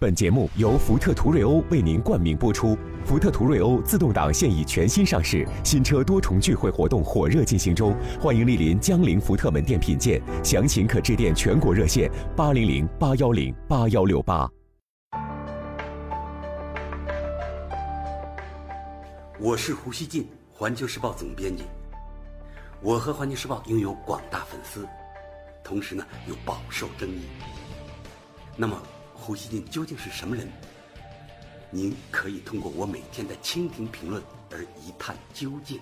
本节目由福特途锐欧为您冠名播出。福特途锐欧自动挡现已全新上市，新车多重聚会活动火热进行中，欢迎莅临江铃福特门店品鉴，详情可致电全国热线八零零八幺零八幺六八。我是胡锡进，环球时报总编辑。我和环球时报拥有广大粉丝，同时呢又饱受争议。那么。胡锡进究竟是什么人？您可以通过我每天的蜻蜓评论而一探究竟。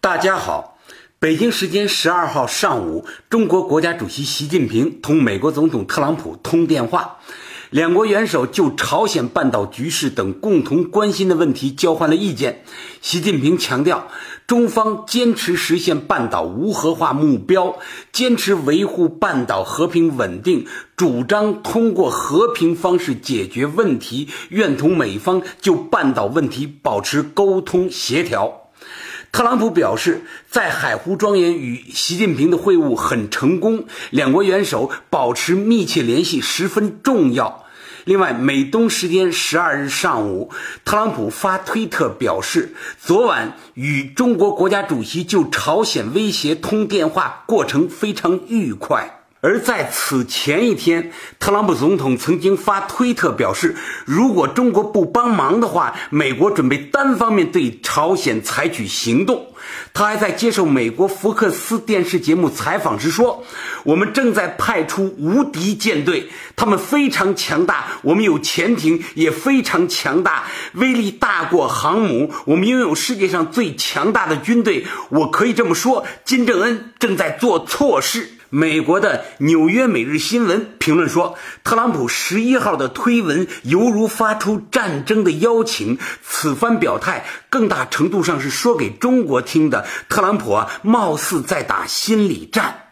大家好，北京时间十二号上午，中国国家主席习近平同美国总统特朗普通电话。两国元首就朝鲜半岛局势等共同关心的问题交换了意见。习近平强调，中方坚持实现半岛无核化目标，坚持维护半岛和平稳定，主张通过和平方式解决问题，愿同美方就半岛问题保持沟通协调。特朗普表示，在海湖庄园与习近平的会晤很成功，两国元首保持密切联系十分重要。另外，美东时间十二日上午，特朗普发推特表示，昨晚与中国国家主席就朝鲜威胁通电话，过程非常愉快。而在此前一天，特朗普总统曾经发推特表示，如果中国不帮忙的话，美国准备单方面对朝鲜采取行动。他还在接受美国福克斯电视节目采访时说：“我们正在派出无敌舰队，他们非常强大，我们有潜艇也非常强大，威力大过航母。我们拥有世界上最强大的军队。我可以这么说，金正恩正在做错事。”美国的《纽约每日新闻》评论说，特朗普十一号的推文犹如发出战争的邀请。此番表态，更大程度上是说给中国听的。特朗普啊，貌似在打心理战。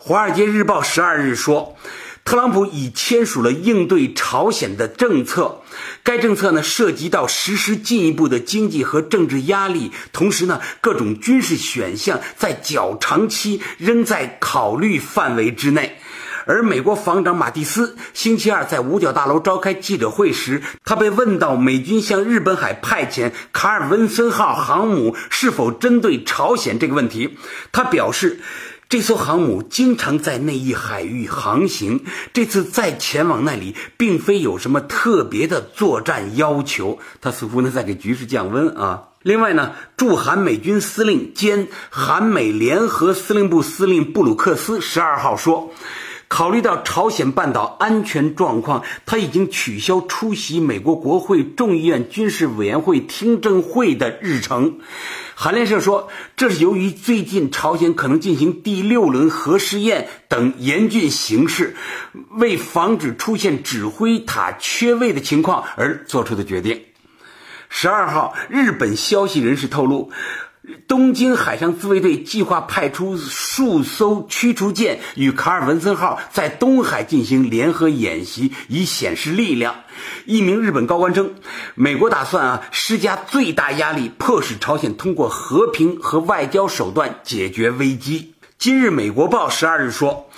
《华尔街日报》十二日说。特朗普已签署了应对朝鲜的政策，该政策呢涉及到实施进一步的经济和政治压力，同时呢各种军事选项在较长期仍在考虑范围之内。而美国防长马蒂斯星期二在五角大楼召开记者会时，他被问到美军向日本海派遣卡尔文森号航母是否针对朝鲜这个问题，他表示。这艘航母经常在那一海域航行，这次再前往那里，并非有什么特别的作战要求。他似乎呢在给局势降温啊。另外呢，驻韩美军司令兼韩美联合司令部司令布鲁克斯十二号说。考虑到朝鲜半岛安全状况，他已经取消出席美国国会众议院军事委员会听证会的日程。韩联社说，这是由于最近朝鲜可能进行第六轮核试验等严峻形势，为防止出现指挥塔缺位的情况而做出的决定。十二号，日本消息人士透露。东京海上自卫队计划派出数艘驱逐舰与卡尔文森号在东海进行联合演习，以显示力量。一名日本高官称，美国打算啊施加最大压力，迫使朝鲜通过和平和外交手段解决危机。今日美国报十二日说。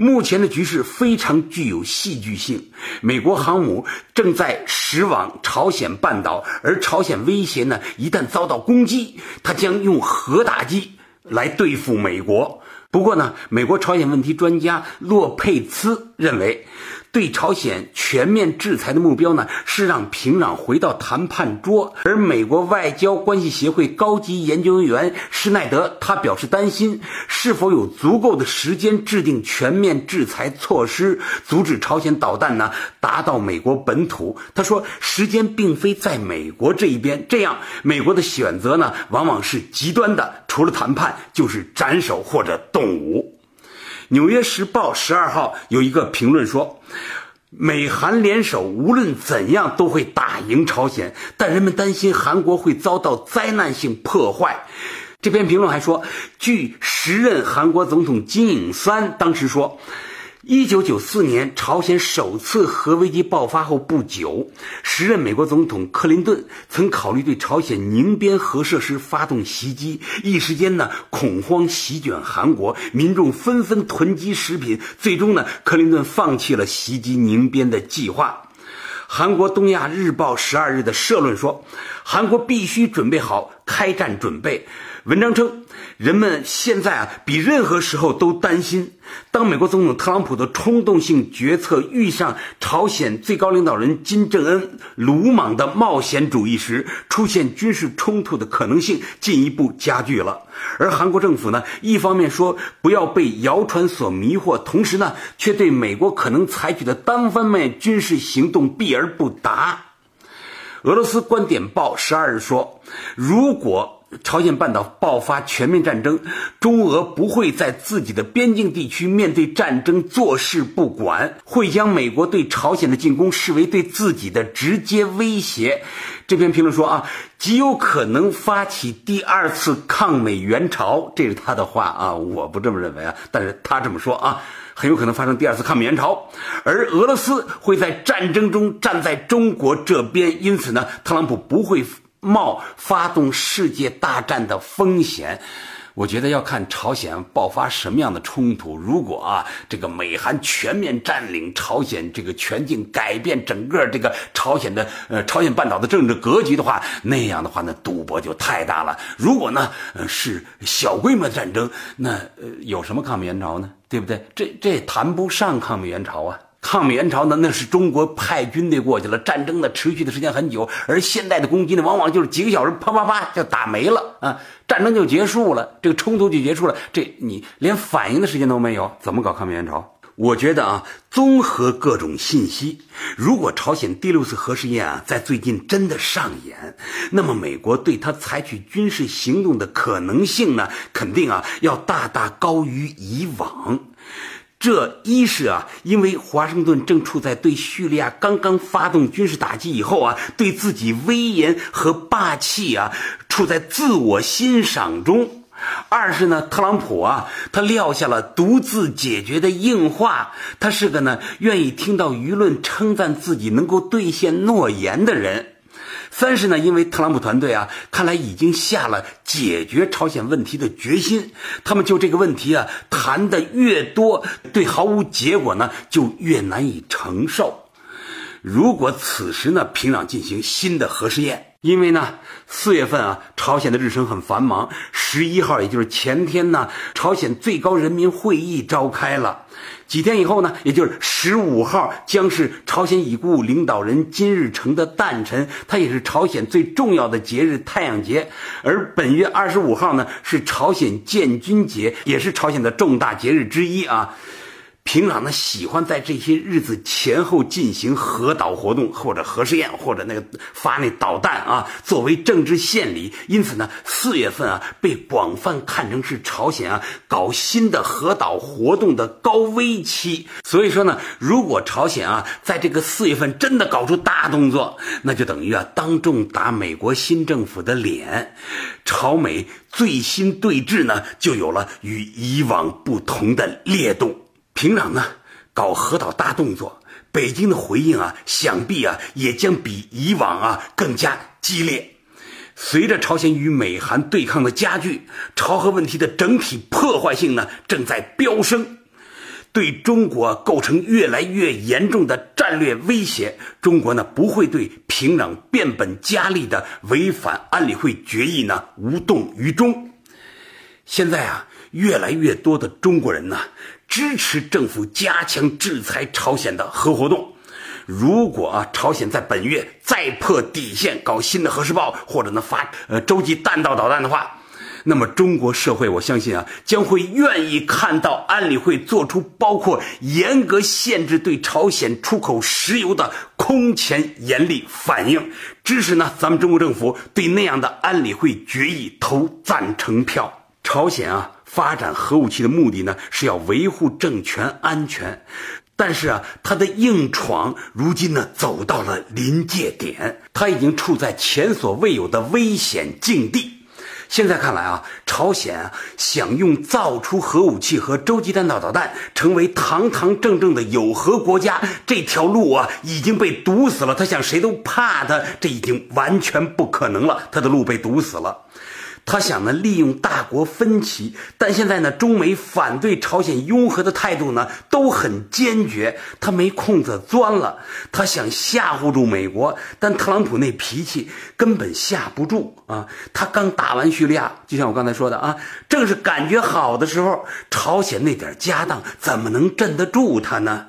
目前的局势非常具有戏剧性，美国航母正在驶往朝鲜半岛，而朝鲜威胁呢，一旦遭到攻击，它将用核打击来对付美国。不过呢，美国朝鲜问题专家洛佩兹认为。对朝鲜全面制裁的目标呢，是让平壤回到谈判桌。而美国外交关系协会高级研究员施耐德他表示担心，是否有足够的时间制定全面制裁措施，阻止朝鲜导弹呢达到美国本土。他说，时间并非在美国这一边，这样美国的选择呢，往往是极端的，除了谈判就是斩首或者动武。《纽约时报》十二号有一个评论说，美韩联手无论怎样都会打赢朝鲜，但人们担心韩国会遭到灾难性破坏。这篇评论还说，据时任韩国总统金泳三当时说，一九九四年，朝鲜首次核危机爆发后不久，时任美国总统克林顿曾考虑对朝鲜宁边核设施发动袭击。一时间呢，恐慌席卷韩国，民众纷纷囤积食品。最终呢，克林顿放弃了袭击宁边的计划。韩国《东亚日报》十二日的社论说，韩国必须准备好开战准备。文章称，人们现在啊比任何时候都担心，当美国总统特朗普的冲动性决策遇上朝鲜最高领导人金正恩鲁莽的冒险主义时，出现军事冲突的可能性进一步加剧了。而韩国政府呢，一方面说不要被谣传所迷惑，同时呢，却对美国可能采取的单方面军事行动避而不答。俄罗斯观点报十二日说，如果朝鲜半岛爆发全面战争，中俄不会在自己的边境地区面对战争坐视不管，会将美国对朝鲜的进攻视为对自己的直接威胁。这篇评论说啊，极有可能发起第二次抗美援朝，这是他的话啊，我不这么认为啊，但是他这么说啊，很有可能发生第二次抗美援朝，而俄罗斯会在战争中站在中国这边，因此呢，特朗普不会。冒发动世界大战的风险，我觉得要看朝鲜爆发什么样的冲突。如果啊，这个美韩全面占领朝鲜这个全境，改变整个这个朝鲜的呃朝鲜半岛的政治格局的话，那样的话呢，赌博就太大了。如果呢，呃是小规模战争，那呃有什么抗美援朝呢？对不对？这这谈不上抗美援朝啊。抗美援朝呢，那是中国派军队过去了，战争呢持续的时间很久，而现代的攻击呢，往往就是几个小时，啪啪啪就打没了啊，战争就结束了，这个冲突就结束了，这你连反应的时间都没有，怎么搞抗美援朝？我觉得啊，综合各种信息，如果朝鲜第六次核试验啊在最近真的上演，那么美国对他采取军事行动的可能性呢，肯定啊要大大高于以往。这一是啊，因为华盛顿正处在对叙利亚刚刚发动军事打击以后啊，对自己威严和霸气啊，处在自我欣赏中；二是呢，特朗普啊，他撂下了独自解决的硬话，他是个呢愿意听到舆论称赞自己能够兑现诺言的人。三是呢，因为特朗普团队啊，看来已经下了解决朝鲜问题的决心。他们就这个问题啊，谈的越多，对毫无结果呢，就越难以承受。如果此时呢，平壤进行新的核试验，因为呢，四月份啊，朝鲜的日程很繁忙。十一号，也就是前天呢，朝鲜最高人民会议召开了。几天以后呢，也就是十五号，将是朝鲜已故领导人金日成的诞辰，它也是朝鲜最重要的节日——太阳节。而本月二十五号呢，是朝鲜建军节，也是朝鲜的重大节日之一啊。平壤呢喜欢在这些日子前后进行核导活动，或者核试验，或者那个发那导弹啊，作为政治献礼。因此呢，四月份啊被广泛看成是朝鲜啊搞新的核导活动的高危期。所以说呢，如果朝鲜啊在这个四月份真的搞出大动作，那就等于啊当众打美国新政府的脸，朝美最新对峙呢就有了与以往不同的烈度。平壤呢搞核导大动作，北京的回应啊，想必啊也将比以往啊更加激烈。随着朝鲜与美韩对抗的加剧，朝核问题的整体破坏性呢正在飙升，对中国构成越来越严重的战略威胁。中国呢不会对平壤变本加厉的违反安理会决议呢无动于衷。现在啊，越来越多的中国人呢。支持政府加强制裁朝鲜的核活动。如果啊，朝鲜在本月再破底线搞新的核试爆，或者呢发呃洲际弹道导弹的话，那么中国社会我相信啊，将会愿意看到安理会做出包括严格限制对朝鲜出口石油的空前严厉反应，支持呢咱们中国政府对那样的安理会决议投赞成票。朝鲜啊。发展核武器的目的呢，是要维护政权安全，但是啊，他的硬闯如今呢走到了临界点，他已经处在前所未有的危险境地。现在看来啊，朝鲜啊想用造出核武器和洲际弹道导弹成为堂堂正正的有核国家这条路啊已经被堵死了。他想谁都怕他，这已经完全不可能了。他的路被堵死了。他想呢，利用大国分歧，但现在呢，中美反对朝鲜拥核的态度呢都很坚决，他没空子钻了。他想吓唬住美国，但特朗普那脾气根本吓不住啊！他刚打完叙利亚，就像我刚才说的啊，正是感觉好的时候，朝鲜那点家当怎么能镇得住他呢？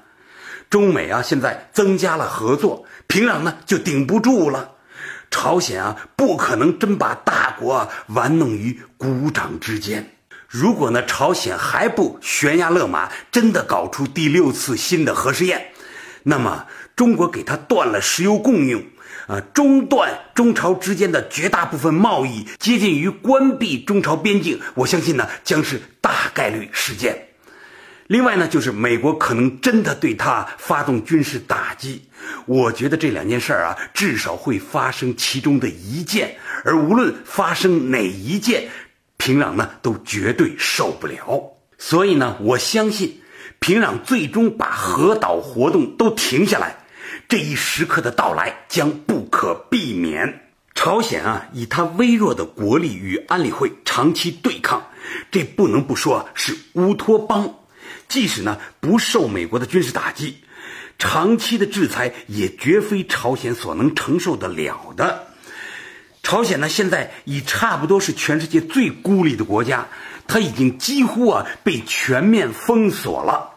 中美啊，现在增加了合作，平壤呢就顶不住了。朝鲜啊，不可能真把大国玩弄于股掌之间。如果呢，朝鲜还不悬崖勒马，真的搞出第六次新的核试验，那么中国给他断了石油供应，啊，中断中朝之间的绝大部分贸易，接近于关闭中朝边境，我相信呢，将是大概率事件。另外呢，就是美国可能真的对他发动军事打击。我觉得这两件事儿啊，至少会发生其中的一件，而无论发生哪一件，平壤呢都绝对受不了。所以呢，我相信平壤最终把核岛活动都停下来，这一时刻的到来将不可避免。朝鲜啊，以他微弱的国力与安理会长期对抗，这不能不说是乌托邦。即使呢不受美国的军事打击，长期的制裁也绝非朝鲜所能承受得了的。朝鲜呢现在已差不多是全世界最孤立的国家，它已经几乎啊被全面封锁了。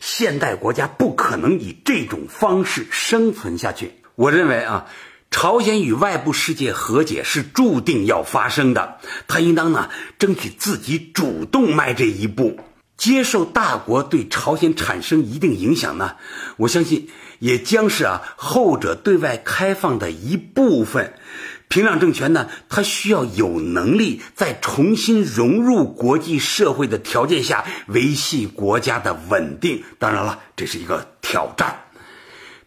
现代国家不可能以这种方式生存下去。我认为啊，朝鲜与外部世界和解是注定要发生的，他应当呢争取自己主动迈这一步。接受大国对朝鲜产生一定影响呢？我相信也将是啊后者对外开放的一部分。平壤政权呢，它需要有能力在重新融入国际社会的条件下维系国家的稳定。当然了，这是一个挑战。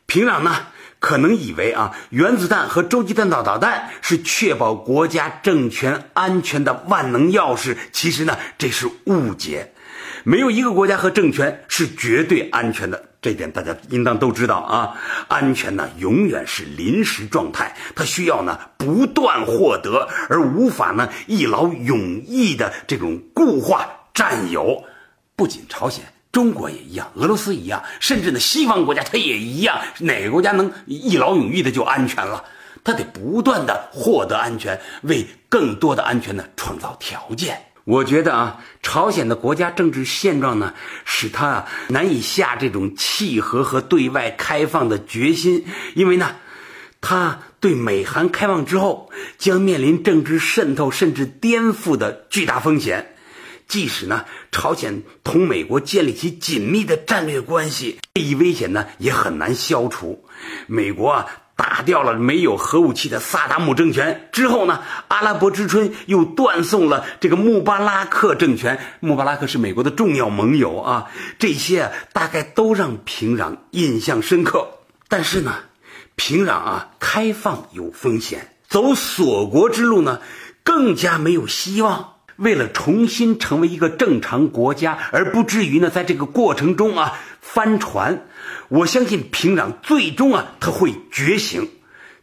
平壤呢，可能以为啊原子弹和洲际弹道导弹是确保国家政权安全的万能钥匙，其实呢，这是误解。没有一个国家和政权是绝对安全的，这点大家应当都知道啊。安全呢，永远是临时状态，它需要呢不断获得，而无法呢一劳永逸的这种固化占有。不仅朝鲜，中国也一样，俄罗斯一样，甚至呢西方国家它也一样。哪个国家能一劳永逸的就安全了？它得不断的获得安全，为更多的安全呢创造条件。我觉得啊，朝鲜的国家政治现状呢，使他啊难以下这种契合和对外开放的决心，因为呢，他对美韩开放之后将面临政治渗透甚至颠覆的巨大风险。即使呢，朝鲜同美国建立起紧密的战略关系，这一危险呢也很难消除。美国啊。打掉了没有核武器的萨达姆政权之后呢，阿拉伯之春又断送了这个穆巴拉克政权。穆巴拉克是美国的重要盟友啊，这些大概都让平壤印象深刻。但是呢，平壤啊，开放有风险，走锁国之路呢，更加没有希望。为了重新成为一个正常国家，而不至于呢，在这个过程中啊帆船。我相信平壤最终啊，他会觉醒，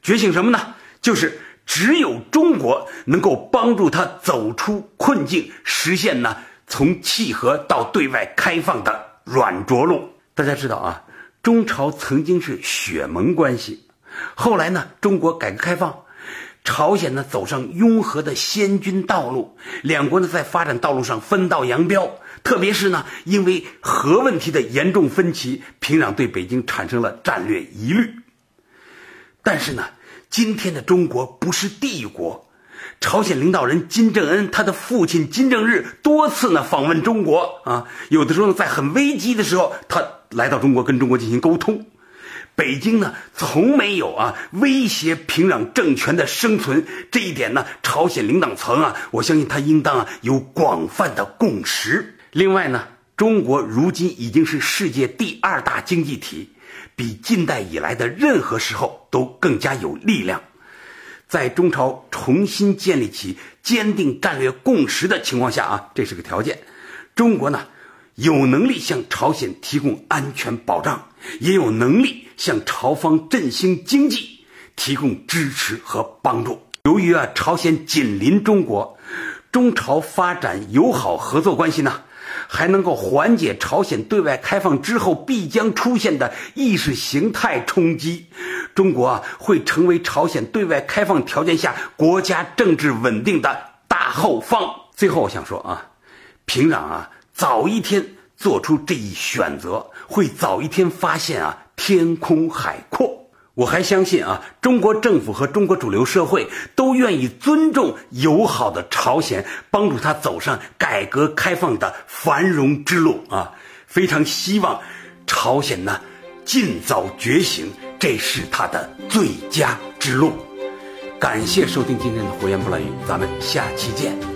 觉醒什么呢？就是只有中国能够帮助他走出困境，实现呢从契合到对外开放的软着陆。大家知道啊，中朝曾经是血盟关系，后来呢，中国改革开放，朝鲜呢走上拥核的先军道路，两国呢在发展道路上分道扬镳。特别是呢，因为核问题的严重分歧，平壤对北京产生了战略疑虑。但是呢，今天的中国不是帝国，朝鲜领导人金正恩他的父亲金正日多次呢访问中国啊，有的时候呢在很危机的时候，他来到中国跟中国进行沟通。北京呢从没有啊威胁平壤政权的生存，这一点呢，朝鲜领导层啊，我相信他应当啊有广泛的共识。另外呢，中国如今已经是世界第二大经济体，比近代以来的任何时候都更加有力量。在中朝重新建立起坚定战略共识的情况下啊，这是个条件。中国呢，有能力向朝鲜提供安全保障，也有能力向朝方振兴经济提供支持和帮助。由于啊，朝鲜紧邻中国，中朝发展友好合作关系呢。还能够缓解朝鲜对外开放之后必将出现的意识形态冲击，中国啊会成为朝鲜对外开放条件下国家政治稳定的大后方。最后我想说啊，平壤啊早一天做出这一选择，会早一天发现啊天空海阔。我还相信啊，中国政府和中国主流社会都愿意尊重友好的朝鲜，帮助他走上改革开放的繁荣之路啊！非常希望朝鲜呢尽早觉醒，这是他的最佳之路。感谢收听今天的胡言不乱语，咱们下期见。